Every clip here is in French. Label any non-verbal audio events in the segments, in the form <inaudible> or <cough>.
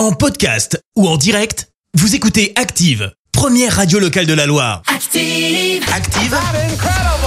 En podcast ou en direct, vous écoutez Active, première radio locale de la Loire. Active. Active,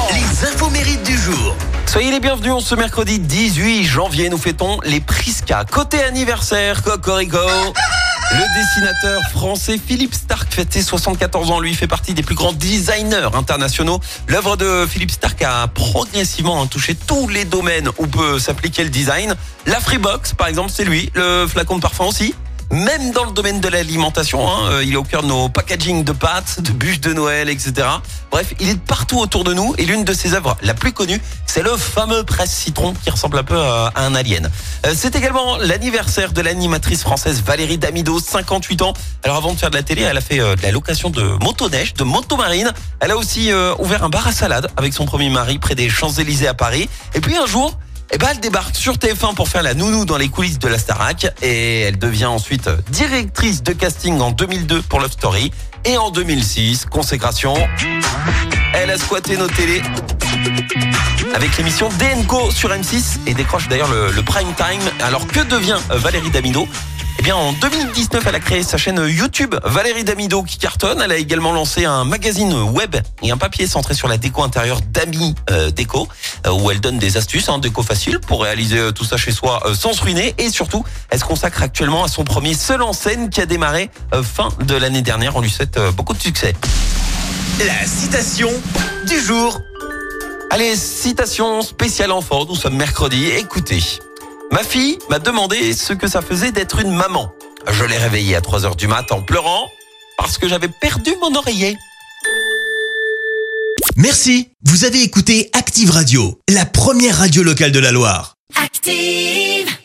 les infos mérites du jour. Soyez les bienvenus, on ce mercredi 18 janvier, nous fêtons les Prisca. Côté anniversaire, Cocorico, <laughs> le dessinateur français Philippe Stark fête ses 74 ans. Lui fait partie des plus grands designers internationaux. L'œuvre de Philippe Stark a progressivement touché tous les domaines où peut s'appliquer le design. La Freebox, par exemple, c'est lui. Le flacon de parfum aussi. Même dans le domaine de l'alimentation, hein, euh, il est au cœur de nos packaging de pâtes, de bûches de Noël, etc. Bref, il est partout autour de nous et l'une de ses œuvres la plus connue, c'est le fameux presse citron qui ressemble un peu à à un alien. Euh, C'est également l'anniversaire de l'animatrice française Valérie Damido, 58 ans. Alors avant de faire de la télé, elle a fait euh, de la location de motoneige, de motomarine. Elle a aussi euh, ouvert un bar à salade avec son premier mari près des Champs-Élysées à Paris. Et puis un jour, eh ben, elle débarque sur TF1 pour faire la nounou dans les coulisses de la Starac. Et elle devient ensuite directrice de casting en 2002 pour Love Story. Et en 2006, consécration, elle a squatté nos télés avec l'émission DNCO sur M6 et décroche d'ailleurs le, le prime time. Alors que devient Valérie Damido? Eh bien, en 2019, elle a créé sa chaîne YouTube Valérie Damido qui cartonne. Elle a également lancé un magazine web et un papier centré sur la déco intérieure d'Ami euh, Déco, euh, où elle donne des astuces, hein, déco facile pour réaliser euh, tout ça chez soi sans se ruiner. Et surtout, elle se consacre actuellement à son premier seul en scène qui a démarré fin de l'année dernière. On lui souhaite beaucoup de succès. La citation du jour. Allez, citation spéciale enfant, nous sommes mercredi, écoutez. Ma fille m'a demandé ce que ça faisait d'être une maman. Je l'ai réveillée à 3 heures du mat en pleurant parce que j'avais perdu mon oreiller. Merci, vous avez écouté Active Radio, la première radio locale de la Loire. Active.